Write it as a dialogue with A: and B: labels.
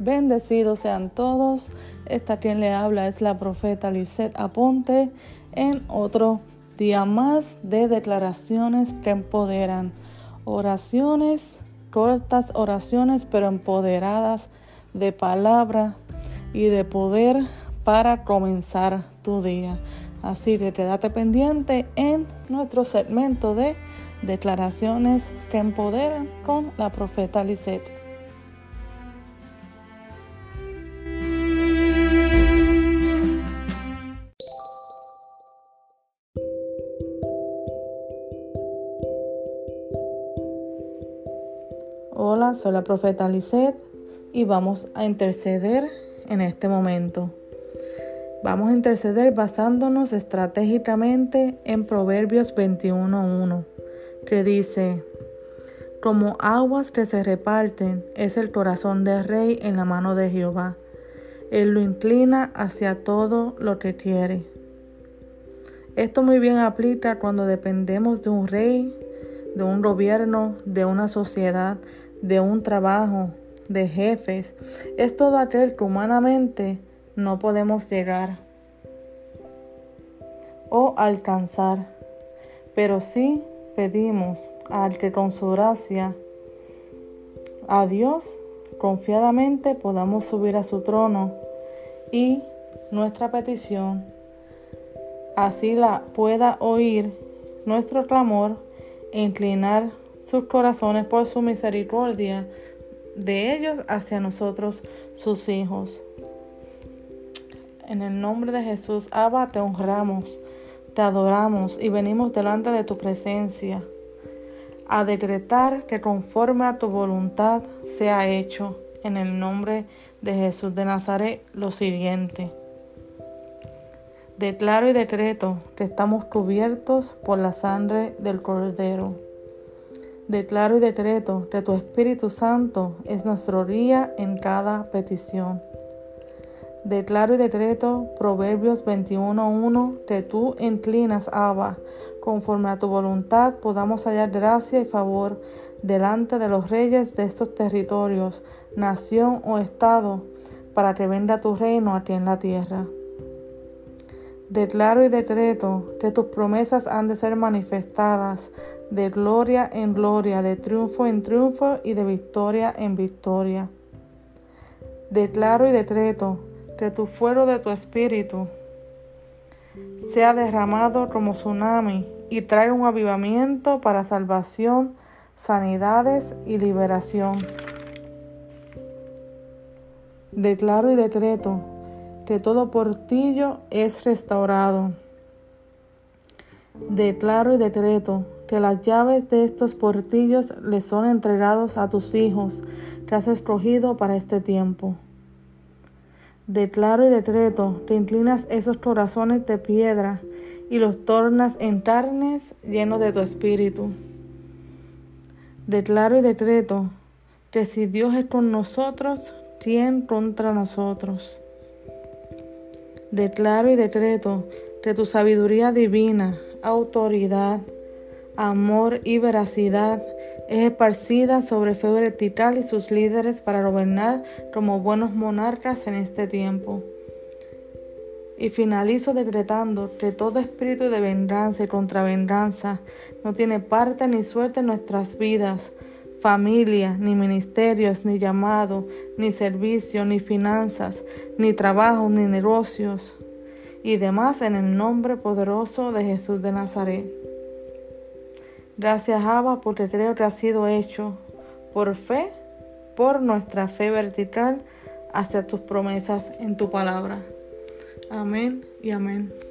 A: Bendecidos sean todos. Esta quien le habla es la profeta Lisette Aponte en otro día más de declaraciones que empoderan. Oraciones, cortas oraciones, pero empoderadas de palabra y de poder para comenzar tu día. Así que quédate pendiente en nuestro segmento de declaraciones que empoderan con la profeta Lisette. Hola, soy la profeta Lisette y vamos a interceder en este momento. Vamos a interceder basándonos estratégicamente en Proverbios 21.1, que dice, como aguas que se reparten es el corazón del rey en la mano de Jehová. Él lo inclina hacia todo lo que quiere. Esto muy bien aplica cuando dependemos de un rey, de un gobierno, de una sociedad, de un trabajo, de jefes, es todo aquel que humanamente no podemos llegar o alcanzar, pero sí pedimos al que con su gracia a Dios confiadamente podamos subir a su trono y nuestra petición así la pueda oír nuestro clamor e inclinar sus corazones por su misericordia de ellos hacia nosotros, sus hijos. En el nombre de Jesús, Abba, te honramos, te adoramos y venimos delante de tu presencia a decretar que conforme a tu voluntad sea hecho en el nombre de Jesús de Nazaret lo siguiente. Declaro y decreto que estamos cubiertos por la sangre del Cordero Declaro y decreto que tu Espíritu Santo es nuestro guía en cada petición. Declaro y decreto Proverbios 21.1 que tú inclinas, Abba, conforme a tu voluntad podamos hallar gracia y favor delante de los reyes de estos territorios, nación o estado, para que venga tu reino aquí en la tierra. Declaro y decreto que tus promesas han de ser manifestadas de gloria en gloria, de triunfo en triunfo y de victoria en victoria. Declaro y decreto que tu fuero de tu espíritu sea derramado como tsunami y trae un avivamiento para salvación, sanidades y liberación. Declaro y decreto que todo portillo es restaurado. Declaro y decreto que las llaves de estos portillos les son entregados a tus hijos que has escogido para este tiempo. Declaro y decreto que inclinas esos corazones de piedra y los tornas en carnes llenos de tu espíritu. Declaro y decreto que si Dios es con nosotros, ¿quién contra nosotros? Declaro y decreto que tu sabiduría divina, autoridad, amor y veracidad es esparcida sobre fe vertical y sus líderes para gobernar como buenos monarcas en este tiempo. Y finalizo decretando que todo espíritu de venganza y contravenganza no tiene parte ni suerte en nuestras vidas, familia, ni ministerios, ni llamado, ni servicio, ni finanzas, ni trabajo, ni negocios, y demás en el nombre poderoso de Jesús de Nazaret. Gracias, Abba, porque creo que ha sido hecho por fe, por nuestra fe vertical hacia tus promesas en tu palabra. Amén y amén.